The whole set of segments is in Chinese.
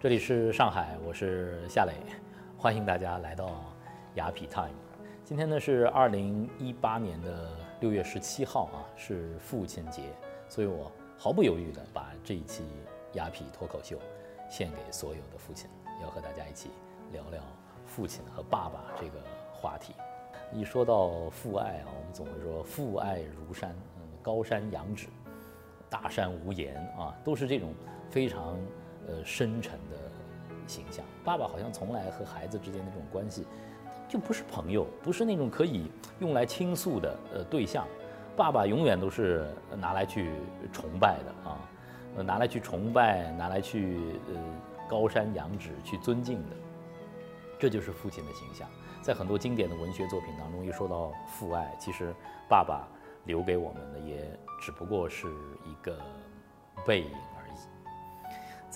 这里是上海，我是夏磊，欢迎大家来到雅痞 Time。今天呢是二零一八年的六月十七号啊，是父亲节，所以我毫不犹豫地把这一期雅痞脱口秀献给所有的父亲，要和大家一起聊聊父亲和爸爸这个话题。一说到父爱啊，我们总会说父爱如山，高山仰止，大山无言啊，都是这种非常呃深沉的形象。爸爸好像从来和孩子之间的这种关系，就不是朋友，不是那种可以用来倾诉的呃对象。爸爸永远都是拿来去崇拜的啊，呃，拿来去崇拜，拿来去呃高山仰止去尊敬的。这就是父亲的形象。在很多经典的文学作品当中，一说到父爱，其实爸爸留给我们的也只不过是一个背影。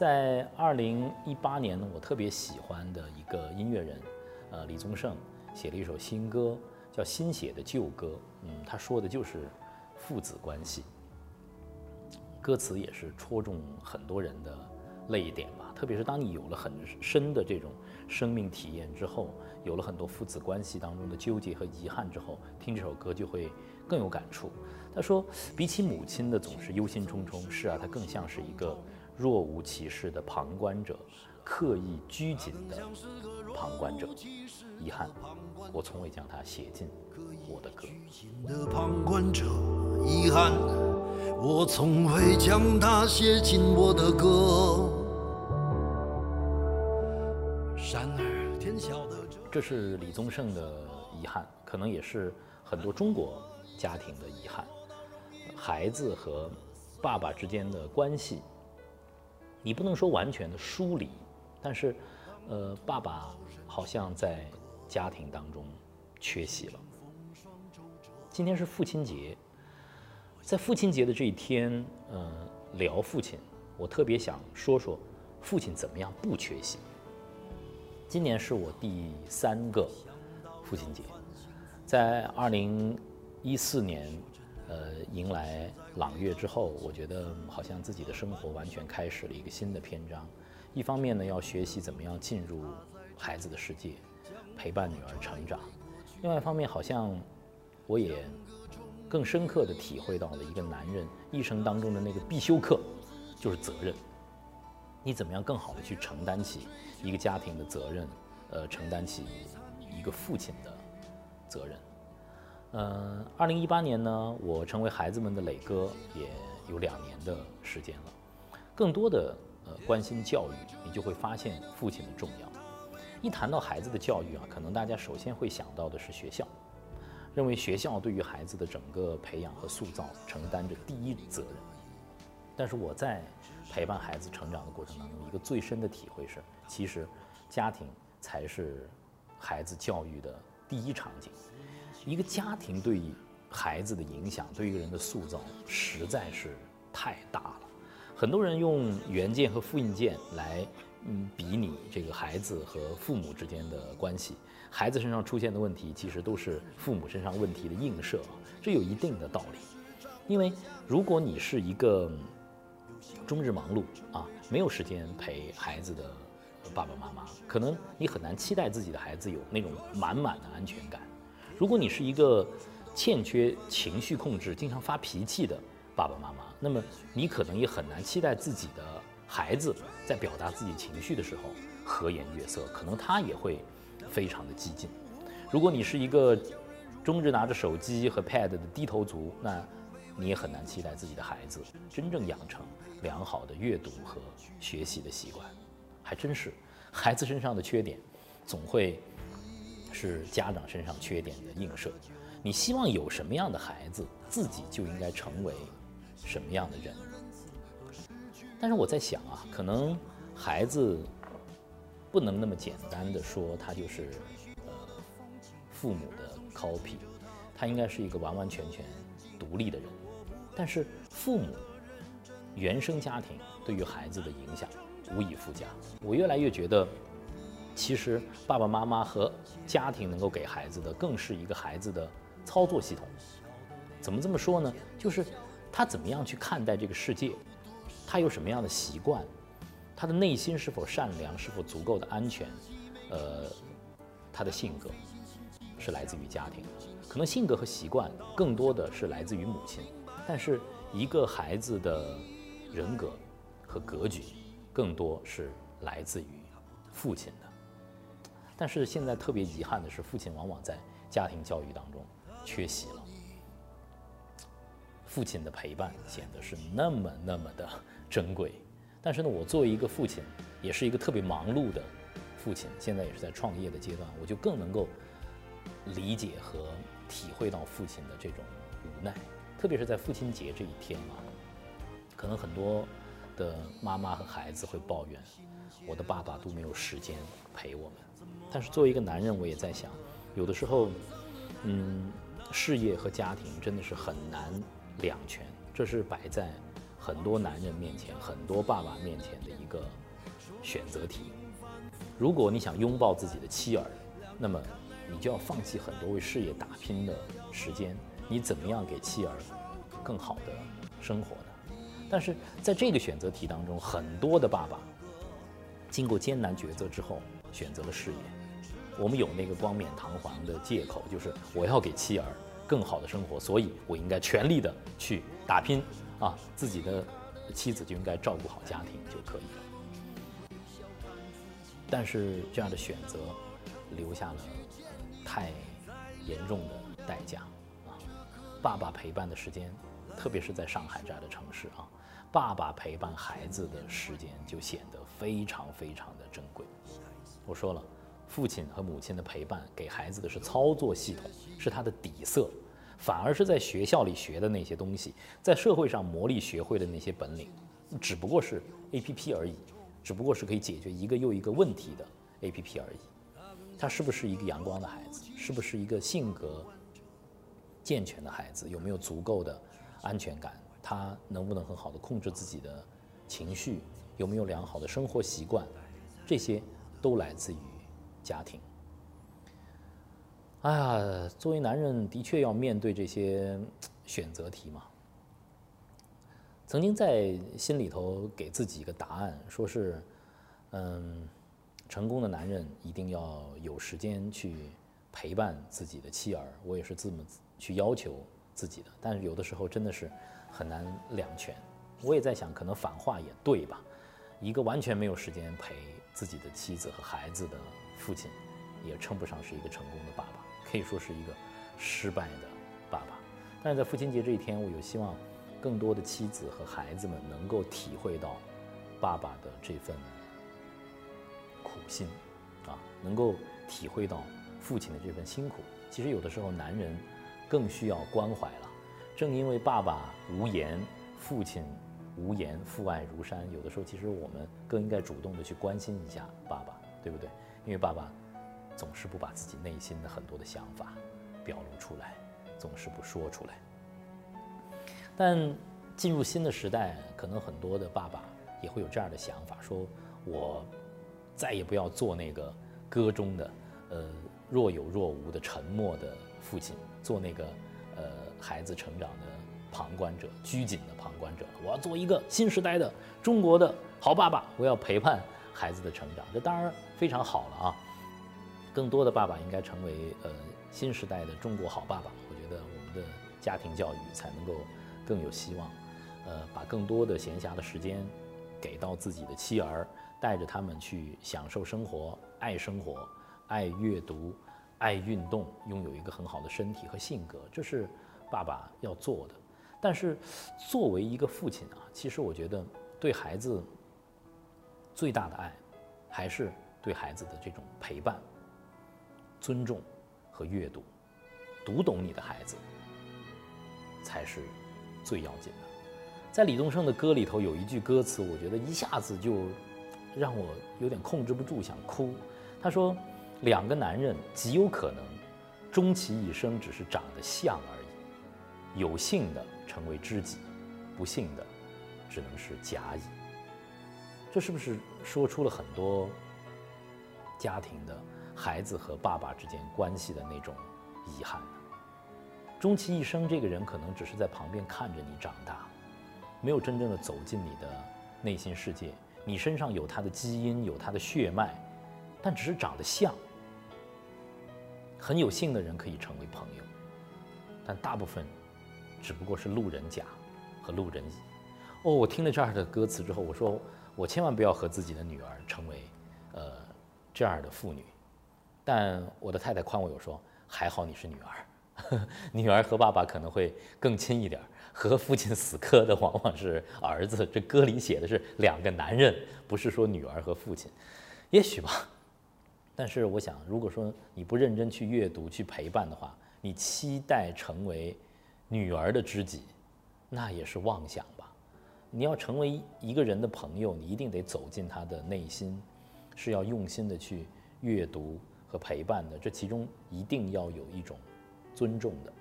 在二零一八年呢，我特别喜欢的一个音乐人，呃，李宗盛写了一首新歌，叫《新写的旧歌》。嗯，他说的就是父子关系，歌词也是戳中很多人的泪点吧。特别是当你有了很深的这种生命体验之后，有了很多父子关系当中的纠结和遗憾之后，听这首歌就会更有感触。他说，比起母亲的总是忧心忡忡，是啊，他更像是一个若无其事的旁观者，刻意拘谨的旁观者。遗憾，我从未将它写进我的歌。的旁观者，遗憾，我从未将它写进我的歌。这是李宗盛的遗憾，可能也是很多中国家庭的遗憾。孩子和爸爸之间的关系，你不能说完全的疏离，但是，呃，爸爸好像在家庭当中缺席了。今天是父亲节，在父亲节的这一天，呃，聊父亲，我特别想说说父亲怎么样不缺席。今年是我第三个父亲节，在二零一四年，呃，迎来朗月之后，我觉得好像自己的生活完全开始了一个新的篇章。一方面呢，要学习怎么样进入孩子的世界，陪伴女儿成长；另外一方面，好像我也更深刻地体会到了一个男人一生当中的那个必修课，就是责任。你怎么样更好的去承担起一个家庭的责任，呃，承担起一个父亲的责任。嗯，二零一八年呢，我成为孩子们的磊哥也有两年的时间了。更多的呃关心教育，你就会发现父亲的重要。一谈到孩子的教育啊，可能大家首先会想到的是学校，认为学校对于孩子的整个培养和塑造承担着第一责任。但是我在陪伴孩子成长的过程当中，一个最深的体会是，其实家庭才是孩子教育的第一场景。一个家庭对孩子的影响，对一个人的塑造，实在是太大了。很多人用原件和复印件来嗯比拟这个孩子和父母之间的关系。孩子身上出现的问题，其实都是父母身上问题的映射，这有一定的道理。因为如果你是一个终日忙碌啊，没有时间陪孩子的爸爸妈妈，可能你很难期待自己的孩子有那种满满的安全感。如果你是一个欠缺情绪控制、经常发脾气的爸爸妈妈，那么你可能也很难期待自己的孩子在表达自己情绪的时候和颜悦色，可能他也会非常的激进。如果你是一个终日拿着手机和 pad 的低头族，那你也很难期待自己的孩子真正养成良好的阅读和学习的习惯，还真是，孩子身上的缺点，总会是家长身上缺点的映射。你希望有什么样的孩子，自己就应该成为什么样的人。但是我在想啊，可能孩子不能那么简单的说他就是呃父母的 copy，他应该是一个完完全全独立的人。但是父母原生家庭对于孩子的影响无以复加。我越来越觉得，其实爸爸妈妈和家庭能够给孩子的，更是一个孩子的操作系统。怎么这么说呢？就是他怎么样去看待这个世界，他有什么样的习惯，他的内心是否善良，是否足够的安全，呃，他的性格是来自于家庭，可能性格和习惯更多的是来自于母亲，但是一个孩子的人格和格局更多是来自于父亲的。但是现在特别遗憾的是，父亲往往在家庭教育当中缺席了。父亲的陪伴显得是那么那么的珍贵。但是呢，我作为一个父亲，也是一个特别忙碌的父亲，现在也是在创业的阶段，我就更能够理解和体会到父亲的这种无奈。特别是在父亲节这一天啊，可能很多的妈妈和孩子会抱怨，我的爸爸都没有时间陪我们。但是作为一个男人，我也在想，有的时候，嗯，事业和家庭真的是很难两全，这是摆在很多男人面前、很多爸爸面前的一个选择题。如果你想拥抱自己的妻儿，那么你就要放弃很多为事业打拼的时间。你怎么样给妻儿更好的生活呢？但是在这个选择题当中，很多的爸爸经过艰难抉择之后，选择了事业。我们有那个冠冕堂皇的借口，就是我要给妻儿更好的生活，所以我应该全力的去打拼啊，自己的妻子就应该照顾好家庭就可以了。但是这样的选择留下了太严重的代价啊！爸爸陪伴的时间，特别是在上海这样的城市啊，爸爸陪伴孩子的时间就显得非常非常的珍贵。我说了。父亲和母亲的陪伴，给孩子的是操作系统，是他的底色，反而是在学校里学的那些东西，在社会上磨砺学会的那些本领，只不过是 A P P 而已，只不过是可以解决一个又一个问题的 A P P 而已。他是不是一个阳光的孩子？是不是一个性格健全的孩子？有没有足够的安全感？他能不能很好的控制自己的情绪？有没有良好的生活习惯？这些都来自于。家庭，哎呀，作为男人的确要面对这些选择题嘛。曾经在心里头给自己一个答案，说是，嗯，成功的男人一定要有时间去陪伴自己的妻儿。我也是这么去要求自己的，但是有的时候真的是很难两全。我也在想，可能反话也对吧？一个完全没有时间陪自己的妻子和孩子的。父亲也称不上是一个成功的爸爸，可以说是一个失败的爸爸。但是在父亲节这一天，我有希望更多的妻子和孩子们能够体会到爸爸的这份苦心啊，能够体会到父亲的这份辛苦。其实有的时候，男人更需要关怀了。正因为爸爸无言，父亲无言，父爱如山。有的时候，其实我们更应该主动的去关心一下爸爸，对不对？因为爸爸总是不把自己内心的很多的想法表露出来，总是不说出来。但进入新的时代，可能很多的爸爸也会有这样的想法：说我再也不要做那个歌中的呃若有若无的沉默的父亲，做那个呃孩子成长的旁观者、拘谨的旁观者。我要做一个新时代的中国的好爸爸，我要陪伴。孩子的成长，这当然非常好了啊！更多的爸爸应该成为呃新时代的中国好爸爸。我觉得我们的家庭教育才能够更有希望。呃，把更多的闲暇的时间给到自己的妻儿，带着他们去享受生活，爱生活，爱阅读，爱运动，拥有一个很好的身体和性格，这是爸爸要做的。但是作为一个父亲啊，其实我觉得对孩子。最大的爱，还是对孩子的这种陪伴、尊重和阅读，读懂你的孩子，才是最要紧的。在李宗盛的歌里头有一句歌词，我觉得一下子就让我有点控制不住想哭。他说：“两个男人极有可能终其一生只是长得像而已，有幸的成为知己，不幸的只能是甲乙。”这是不是说出了很多家庭的孩子和爸爸之间关系的那种遗憾呢？终其一生，这个人可能只是在旁边看着你长大，没有真正的走进你的内心世界，你身上有他的基因，有他的血脉，但只是长得像。很有幸的人可以成为朋友，但大部分只不过是路人甲和路人乙。哦，我听了这样的歌词之后，我说我千万不要和自己的女儿成为呃这样的妇女。但我的太太宽慰我说，还好你是女儿，女儿和爸爸可能会更亲一点，和父亲死磕的往往是儿子。这歌里写的是两个男人，不是说女儿和父亲，也许吧。但是我想，如果说你不认真去阅读、去陪伴的话，你期待成为女儿的知己，那也是妄想吧。你要成为一个人的朋友，你一定得走进他的内心，是要用心的去阅读和陪伴的。这其中一定要有一种尊重的。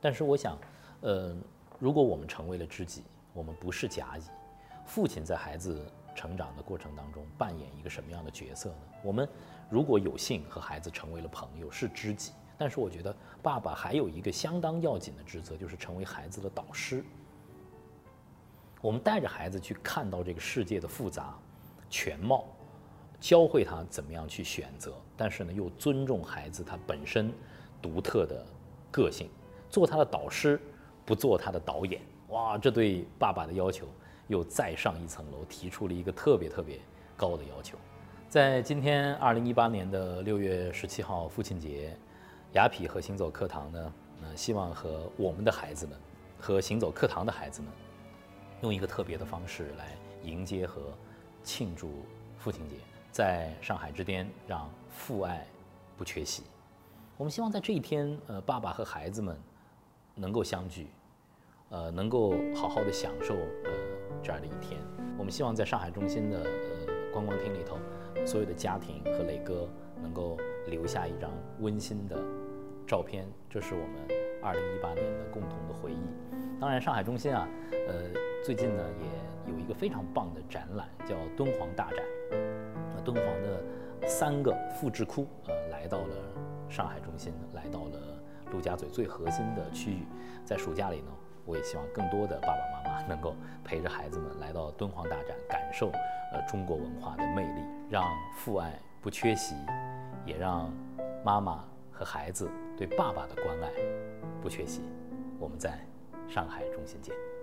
但是我想，呃，如果我们成为了知己，我们不是甲乙，父亲在孩子。成长的过程当中扮演一个什么样的角色呢？我们如果有幸和孩子成为了朋友，是知己。但是我觉得爸爸还有一个相当要紧的职责，就是成为孩子的导师。我们带着孩子去看到这个世界的复杂全貌，教会他怎么样去选择，但是呢，又尊重孩子他本身独特的个性，做他的导师，不做他的导演。哇，这对爸爸的要求。又再上一层楼，提出了一个特别特别高的要求。在今天二零一八年的六月十七号父亲节，雅痞和行走课堂呢，呃，希望和我们的孩子们，和行走课堂的孩子们，用一个特别的方式来迎接和庆祝父亲节。在上海之巅，让父爱不缺席。我们希望在这一天，呃，爸爸和孩子们能够相聚。呃，能够好好的享受呃这样的一天。我们希望在上海中心的呃观光厅里头，所有的家庭和磊哥能够留下一张温馨的照片，这是我们二零一八年的共同的回忆。当然，上海中心啊，呃，最近呢也有一个非常棒的展览，叫敦煌大展。那敦煌的三个复制窟呃来到了上海中心，来到了陆家嘴最核心的区域，在暑假里呢。我也希望更多的爸爸妈妈能够陪着孩子们来到敦煌大展，感受呃中国文化的魅力，让父爱不缺席，也让妈妈和孩子对爸爸的关爱不缺席。我们在上海中心见。